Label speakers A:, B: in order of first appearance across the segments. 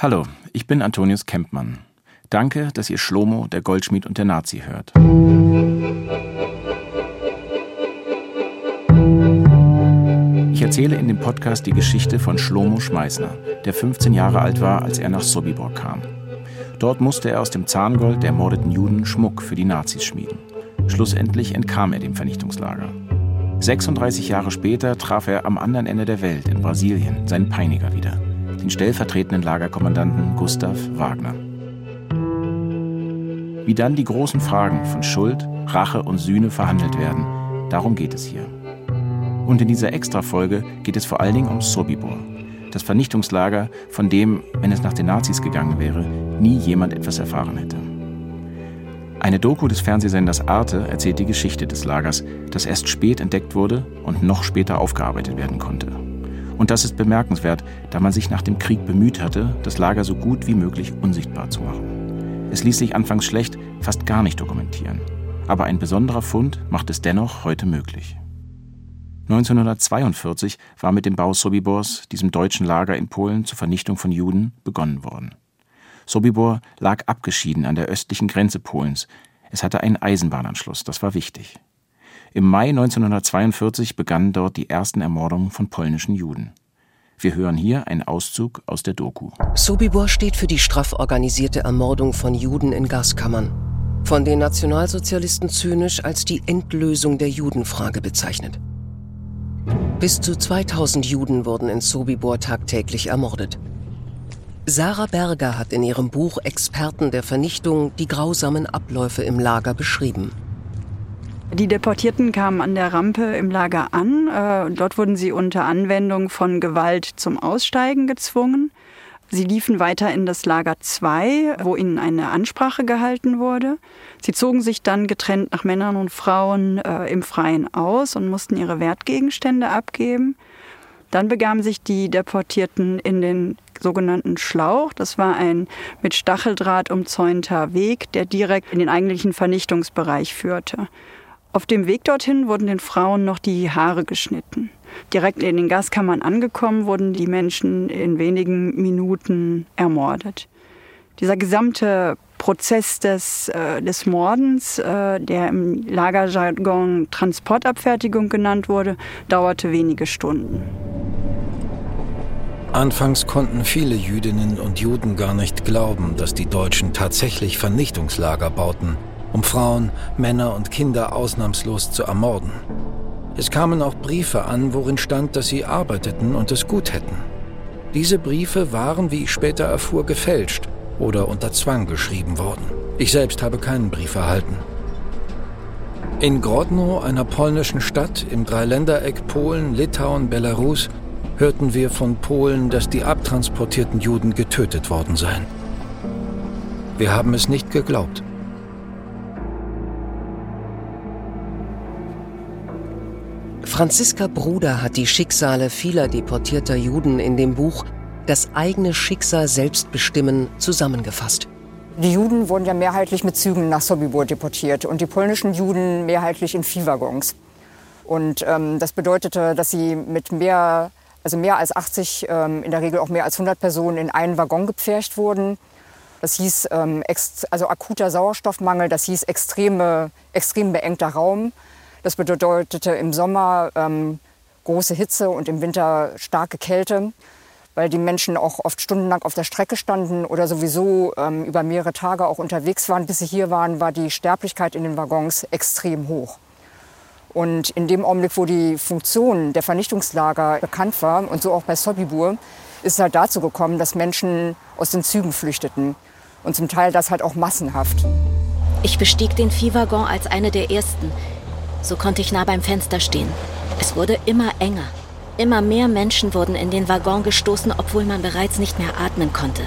A: Hallo, ich bin Antonius Kempmann. Danke, dass ihr Schlomo, der Goldschmied und der Nazi hört. Ich erzähle in dem Podcast die Geschichte von Schlomo Schmeißner, der 15 Jahre alt war, als er nach Sobibor kam. Dort musste er aus dem Zahngold der ermordeten Juden Schmuck für die Nazis schmieden. Schlussendlich entkam er dem Vernichtungslager. 36 Jahre später traf er am anderen Ende der Welt, in Brasilien, seinen Peiniger wieder, den stellvertretenden Lagerkommandanten Gustav Wagner. Wie dann die großen Fragen von Schuld, Rache und Sühne verhandelt werden, darum geht es hier. Und in dieser Extrafolge geht es vor allen Dingen um Sobibor, das Vernichtungslager, von dem, wenn es nach den Nazis gegangen wäre, nie jemand etwas erfahren hätte. Eine Doku des Fernsehsenders Arte erzählt die Geschichte des Lagers, das erst spät entdeckt wurde und noch später aufgearbeitet werden konnte. Und das ist bemerkenswert, da man sich nach dem Krieg bemüht hatte, das Lager so gut wie möglich unsichtbar zu machen. Es ließ sich anfangs schlecht, fast gar nicht dokumentieren. Aber ein besonderer Fund macht es dennoch heute möglich. 1942 war mit dem Bau Sobibors, diesem deutschen Lager in Polen zur Vernichtung von Juden, begonnen worden. Sobibor lag abgeschieden an der östlichen Grenze Polens. Es hatte einen Eisenbahnanschluss, das war wichtig. Im Mai 1942 begannen dort die ersten Ermordungen von polnischen Juden. Wir hören hier einen Auszug aus der Doku.
B: Sobibor steht für die straff organisierte Ermordung von Juden in Gaskammern. Von den Nationalsozialisten zynisch als die Endlösung der Judenfrage bezeichnet. Bis zu 2000 Juden wurden in Sobibor tagtäglich ermordet. Sarah Berger hat in ihrem Buch Experten der Vernichtung die grausamen Abläufe im Lager beschrieben.
C: Die Deportierten kamen an der Rampe im Lager an. Äh, dort wurden sie unter Anwendung von Gewalt zum Aussteigen gezwungen. Sie liefen weiter in das Lager 2, wo ihnen eine Ansprache gehalten wurde. Sie zogen sich dann getrennt nach Männern und Frauen äh, im Freien aus und mussten ihre Wertgegenstände abgeben. Dann begaben sich die Deportierten in den sogenannten Schlauch. Das war ein mit Stacheldraht umzäunter Weg, der direkt in den eigentlichen Vernichtungsbereich führte. Auf dem Weg dorthin wurden den Frauen noch die Haare geschnitten. Direkt in den Gaskammern angekommen, wurden die Menschen in wenigen Minuten ermordet. Dieser gesamte Prozess des, äh, des Mordens, äh, der im Lagerjargon Transportabfertigung genannt wurde, dauerte wenige Stunden.
D: Anfangs konnten viele Jüdinnen und Juden gar nicht glauben, dass die Deutschen tatsächlich Vernichtungslager bauten, um Frauen, Männer und Kinder ausnahmslos zu ermorden. Es kamen auch Briefe an, worin stand, dass sie arbeiteten und es gut hätten. Diese Briefe waren, wie ich später erfuhr, gefälscht oder unter Zwang geschrieben worden. Ich selbst habe keinen Brief erhalten. In Grodno, einer polnischen Stadt im Dreiländereck Polen, Litauen, Belarus, hörten wir von Polen, dass die abtransportierten Juden getötet worden seien. Wir haben es nicht geglaubt.
B: Franziska Bruder hat die Schicksale vieler deportierter Juden in dem Buch Das eigene Schicksal selbst bestimmen zusammengefasst.
E: Die Juden wurden ja mehrheitlich mit Zügen nach Sobibor deportiert und die polnischen Juden mehrheitlich in Viehwaggons. Und ähm, das bedeutete, dass sie mit mehr also mehr als 80, ähm, in der Regel auch mehr als 100 Personen in einen Waggon gepfercht wurden. Das hieß ähm, also akuter Sauerstoffmangel, das hieß extreme, extrem beengter Raum. Das bedeutete im Sommer ähm, große Hitze und im Winter starke Kälte, weil die Menschen auch oft stundenlang auf der Strecke standen oder sowieso ähm, über mehrere Tage auch unterwegs waren. Bis sie hier waren, war die Sterblichkeit in den Waggons extrem hoch. Und in dem Augenblick, wo die Funktion der Vernichtungslager bekannt war, und so auch bei Sobibur, ist es halt dazu gekommen, dass Menschen aus den Zügen flüchteten. Und zum Teil das halt auch massenhaft.
F: Ich bestieg den Viehwaggon als eine der ersten. So konnte ich nah beim Fenster stehen. Es wurde immer enger. Immer mehr Menschen wurden in den Waggon gestoßen, obwohl man bereits nicht mehr atmen konnte.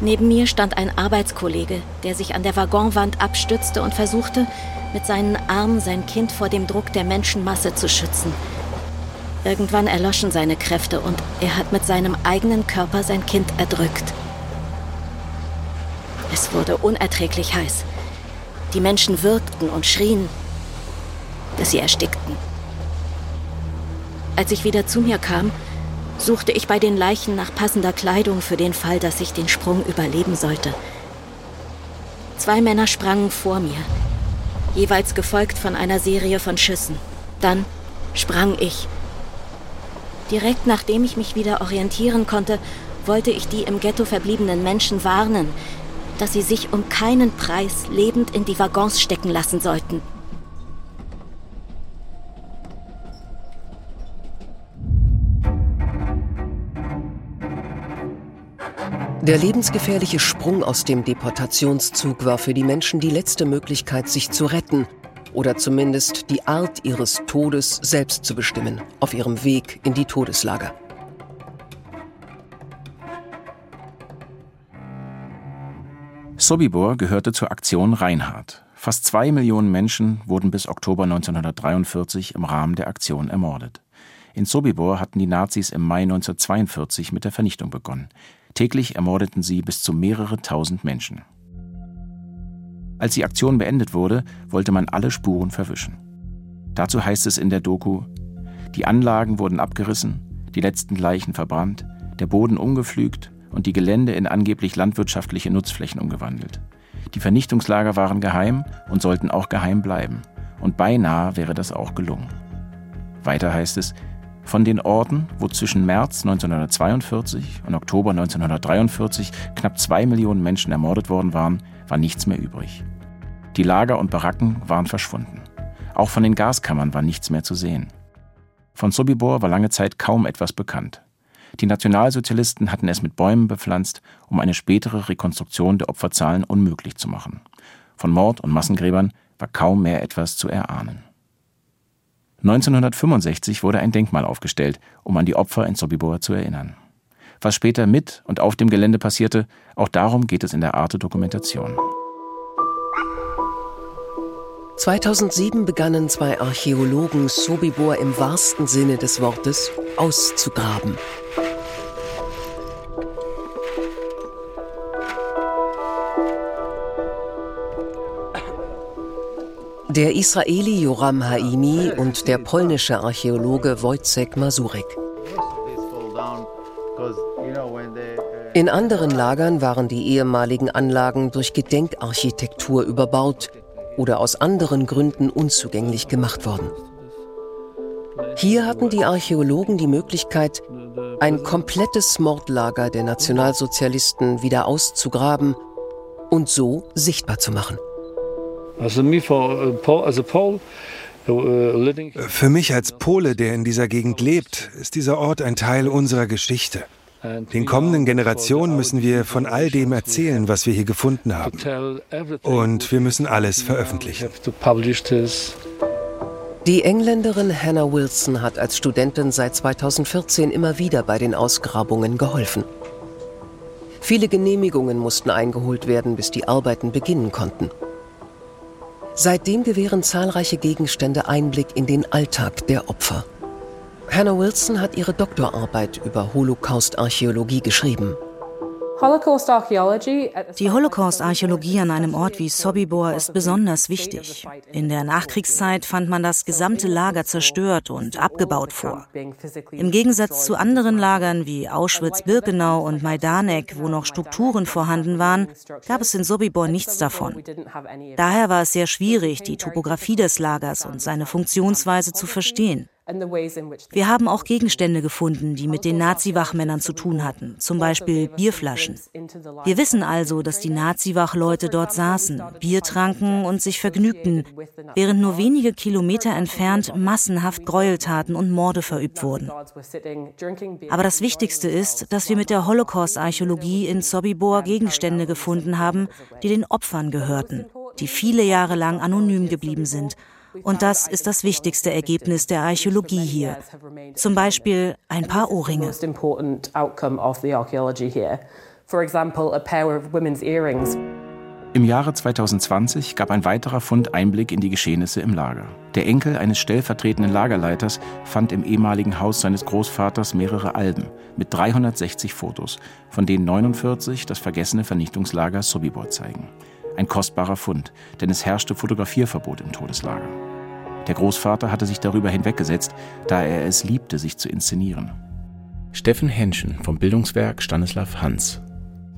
F: Neben mir stand ein Arbeitskollege, der sich an der Waggonwand abstützte und versuchte, mit seinen Armen sein Kind vor dem Druck der Menschenmasse zu schützen. Irgendwann erloschen seine Kräfte und er hat mit seinem eigenen Körper sein Kind erdrückt. Es wurde unerträglich heiß. Die Menschen wirkten und schrien, dass sie erstickten. Als ich wieder zu mir kam, suchte ich bei den Leichen nach passender Kleidung für den Fall, dass ich den Sprung überleben sollte. Zwei Männer sprangen vor mir, jeweils gefolgt von einer Serie von Schüssen. Dann sprang ich. Direkt nachdem ich mich wieder orientieren konnte, wollte ich die im Ghetto verbliebenen Menschen warnen, dass sie sich um keinen Preis lebend in die Waggons stecken lassen sollten.
B: Der lebensgefährliche Sprung aus dem Deportationszug war für die Menschen die letzte Möglichkeit, sich zu retten oder zumindest die Art ihres Todes selbst zu bestimmen, auf ihrem Weg in die Todeslager.
A: Sobibor gehörte zur Aktion Reinhard. Fast zwei Millionen Menschen wurden bis Oktober 1943 im Rahmen der Aktion ermordet. In Sobibor hatten die Nazis im Mai 1942 mit der Vernichtung begonnen. Täglich ermordeten sie bis zu mehrere tausend Menschen. Als die Aktion beendet wurde, wollte man alle Spuren verwischen. Dazu heißt es in der Doku, die Anlagen wurden abgerissen, die letzten Leichen verbrannt, der Boden umgepflügt und die Gelände in angeblich landwirtschaftliche Nutzflächen umgewandelt. Die Vernichtungslager waren geheim und sollten auch geheim bleiben. Und beinahe wäre das auch gelungen. Weiter heißt es, von den Orten, wo zwischen März 1942 und Oktober 1943 knapp zwei Millionen Menschen ermordet worden waren, war nichts mehr übrig. Die Lager und Baracken waren verschwunden. Auch von den Gaskammern war nichts mehr zu sehen. Von Sobibor war lange Zeit kaum etwas bekannt. Die Nationalsozialisten hatten es mit Bäumen bepflanzt, um eine spätere Rekonstruktion der Opferzahlen unmöglich zu machen. Von Mord und Massengräbern war kaum mehr etwas zu erahnen. 1965 wurde ein Denkmal aufgestellt, um an die Opfer in Sobibor zu erinnern. Was später mit und auf dem Gelände passierte, auch darum geht es in der Arte-Dokumentation.
B: 2007 begannen zwei Archäologen Sobibor im wahrsten Sinne des Wortes auszugraben. Der Israeli Joram Haimi und der polnische Archäologe Wojciech Masurek. In anderen Lagern waren die ehemaligen Anlagen durch Gedenkarchitektur überbaut oder aus anderen Gründen unzugänglich gemacht worden. Hier hatten die Archäologen die Möglichkeit, ein komplettes Mordlager der Nationalsozialisten wieder auszugraben und so sichtbar zu machen.
G: Also äh, äh, Für mich als Pole, der in dieser Gegend lebt, ist dieser Ort ein Teil unserer Geschichte. Den kommenden Generationen müssen wir von all dem erzählen, was wir hier gefunden haben. Und wir müssen alles veröffentlichen.
B: Die Engländerin Hannah Wilson hat als Studentin seit 2014 immer wieder bei den Ausgrabungen geholfen. Viele Genehmigungen mussten eingeholt werden, bis die Arbeiten beginnen konnten. Seitdem gewähren zahlreiche Gegenstände Einblick in den Alltag der Opfer. Hannah Wilson hat ihre Doktorarbeit über Holocaust-Archäologie geschrieben.
H: Die Holocaust-Archäologie an einem Ort wie Sobibor ist besonders wichtig. In der Nachkriegszeit fand man das gesamte Lager zerstört und abgebaut vor. Im Gegensatz zu anderen Lagern wie Auschwitz-Birkenau und Majdanek, wo noch Strukturen vorhanden waren, gab es in Sobibor nichts davon. Daher war es sehr schwierig, die Topographie des Lagers und seine Funktionsweise zu verstehen. Wir haben auch Gegenstände gefunden, die mit den Nazi-Wachmännern zu tun hatten, zum Beispiel Bierflaschen. Wir wissen also, dass die Nazi-Wachleute dort saßen, Bier tranken und sich vergnügten, während nur wenige Kilometer entfernt massenhaft Gräueltaten und Morde verübt wurden. Aber das Wichtigste ist, dass wir mit der Holocaust-Archäologie in Sobibor Gegenstände gefunden haben, die den Opfern gehörten, die viele Jahre lang anonym geblieben sind und das ist das wichtigste Ergebnis der Archäologie hier. Zum Beispiel ein paar Ohrringe.
A: Im Jahre 2020 gab ein weiterer Fund Einblick in die Geschehnisse im Lager. Der Enkel eines stellvertretenden Lagerleiters fand im ehemaligen Haus seines Großvaters mehrere Alben mit 360 Fotos, von denen 49 das vergessene Vernichtungslager Sobibor zeigen. Ein kostbarer Fund, denn es herrschte Fotografierverbot im Todeslager. Der Großvater hatte sich darüber hinweggesetzt, da er es liebte, sich zu inszenieren. Steffen Henschen vom Bildungswerk Stanislav Hans.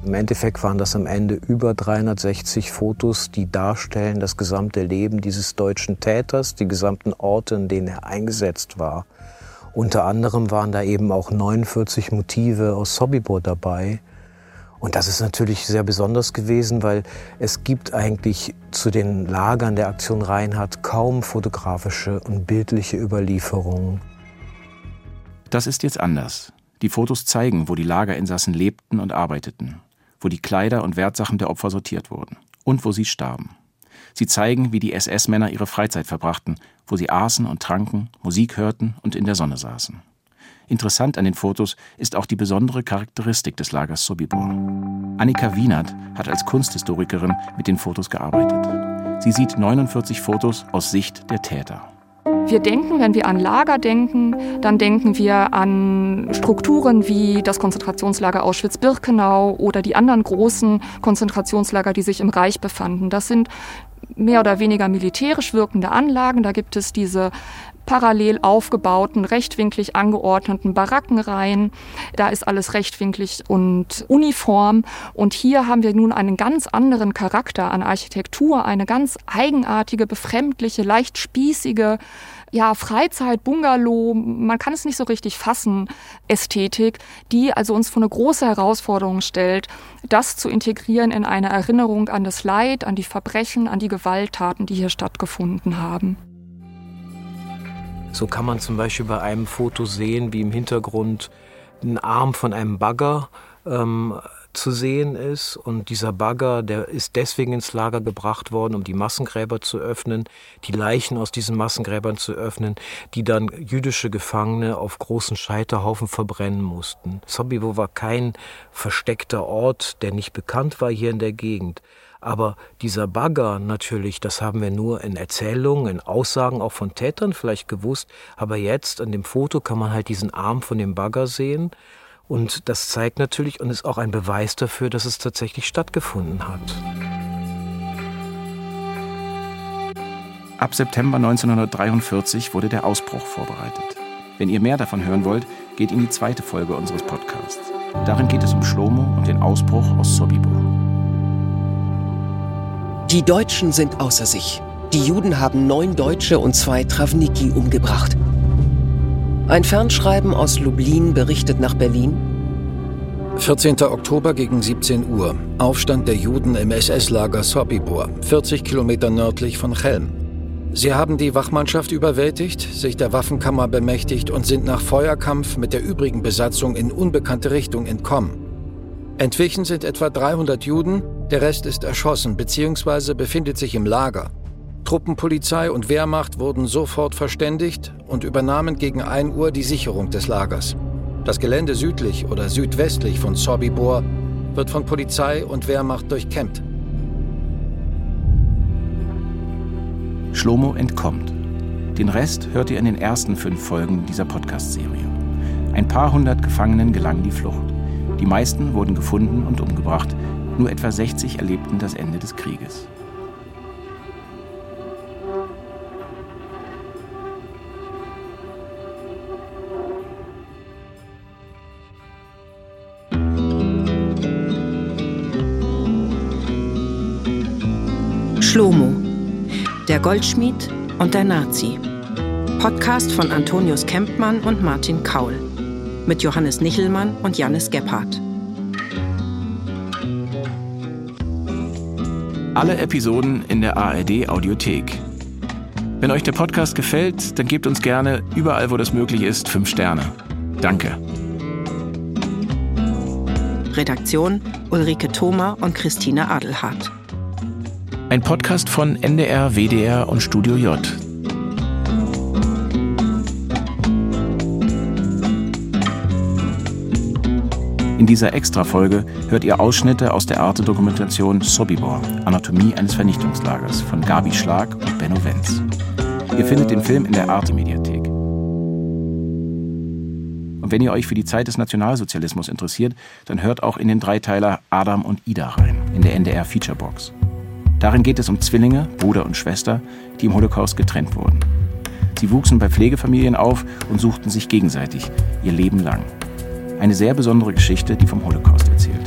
I: Im Endeffekt waren das am Ende über 360 Fotos, die darstellen das gesamte Leben dieses deutschen Täters, die gesamten Orte, in denen er eingesetzt war. Unter anderem waren da eben auch 49 Motive aus Sobibor dabei. Und das ist natürlich sehr besonders gewesen, weil es gibt eigentlich zu den Lagern der Aktion Reinhardt kaum fotografische und bildliche Überlieferungen.
A: Das ist jetzt anders. Die Fotos zeigen, wo die Lagerinsassen lebten und arbeiteten wo die Kleider und Wertsachen der Opfer sortiert wurden und wo sie starben. Sie zeigen, wie die SS-Männer ihre Freizeit verbrachten, wo sie aßen und tranken, Musik hörten und in der Sonne saßen. Interessant an den Fotos ist auch die besondere Charakteristik des Lagers Sobibor. Annika Wienert hat als Kunsthistorikerin mit den Fotos gearbeitet. Sie sieht 49 Fotos aus Sicht der Täter.
J: Wir denken, wenn wir an Lager denken, dann denken wir an Strukturen wie das Konzentrationslager Auschwitz-Birkenau oder die anderen großen Konzentrationslager, die sich im Reich befanden. Das sind mehr oder weniger militärisch wirkende Anlagen. Da gibt es diese parallel aufgebauten, rechtwinklig angeordneten Barackenreihen. Da ist alles rechtwinklig und uniform. Und hier haben wir nun einen ganz anderen Charakter an Architektur, eine ganz eigenartige, befremdliche, leicht spießige, ja, Freizeit, Bungalow, man kann es nicht so richtig fassen, Ästhetik, die also uns vor eine große Herausforderung stellt, das zu integrieren in eine Erinnerung an das Leid, an die Verbrechen, an die Gewalttaten, die hier stattgefunden haben.
I: So kann man zum Beispiel bei einem Foto sehen, wie im Hintergrund ein Arm von einem Bagger ähm, zu sehen ist. Und dieser Bagger, der ist deswegen ins Lager gebracht worden, um die Massengräber zu öffnen, die Leichen aus diesen Massengräbern zu öffnen, die dann jüdische Gefangene auf großen Scheiterhaufen verbrennen mussten. Sobibor war kein versteckter Ort, der nicht bekannt war hier in der Gegend. Aber dieser Bagger natürlich, das haben wir nur in Erzählungen, in Aussagen auch von Tätern vielleicht gewusst. Aber jetzt an dem Foto kann man halt diesen Arm von dem Bagger sehen. Und das zeigt natürlich und ist auch ein Beweis dafür, dass es tatsächlich stattgefunden hat.
A: Ab September 1943 wurde der Ausbruch vorbereitet. Wenn ihr mehr davon hören wollt, geht in die zweite Folge unseres Podcasts. Darin geht es um Schlomo und den Ausbruch aus Sobibor.
B: Die Deutschen sind außer sich. Die Juden haben neun Deutsche und zwei Travniki umgebracht. Ein Fernschreiben aus Lublin berichtet nach Berlin.
D: 14. Oktober gegen 17 Uhr. Aufstand der Juden im SS-Lager Sobibor, 40 Kilometer nördlich von Chelm. Sie haben die Wachmannschaft überwältigt, sich der Waffenkammer bemächtigt und sind nach Feuerkampf mit der übrigen Besatzung in unbekannte Richtung entkommen. Entwichen sind etwa 300 Juden, der Rest ist erschossen bzw. befindet sich im Lager. Truppenpolizei und Wehrmacht wurden sofort verständigt und übernahmen gegen 1 Uhr die Sicherung des Lagers. Das Gelände südlich oder südwestlich von Sobibor wird von Polizei und Wehrmacht durchkämmt.
A: Schlomo entkommt. Den Rest hört ihr in den ersten fünf Folgen dieser Podcast-Serie. Ein paar hundert Gefangenen gelang die Flucht. Die meisten wurden gefunden und umgebracht, nur etwa 60 erlebten das Ende des Krieges.
K: Schlomo, der Goldschmied und der Nazi. Podcast von Antonius Kempmann und Martin Kaul. Mit Johannes Nichelmann und Janis Gebhardt.
A: Alle Episoden in der ARD Audiothek. Wenn euch der Podcast gefällt, dann gebt uns gerne überall, wo das möglich ist, fünf Sterne. Danke.
K: Redaktion Ulrike Thoma und Christine Adelhardt.
A: Ein Podcast von NDR, WDR und Studio J. In dieser Extra-Folge hört ihr Ausschnitte aus der Arte-Dokumentation Sobibor, Anatomie eines Vernichtungslagers von Gabi Schlag und Benno Wenz. Ihr findet den Film in der Arte-Mediathek. Und wenn ihr euch für die Zeit des Nationalsozialismus interessiert, dann hört auch in den Dreiteiler Adam und Ida rein, in der NDR Featurebox. Darin geht es um Zwillinge, Bruder und Schwester, die im Holocaust getrennt wurden. Sie wuchsen bei Pflegefamilien auf und suchten sich gegenseitig ihr Leben lang. Eine sehr besondere Geschichte, die vom Holocaust erzählt.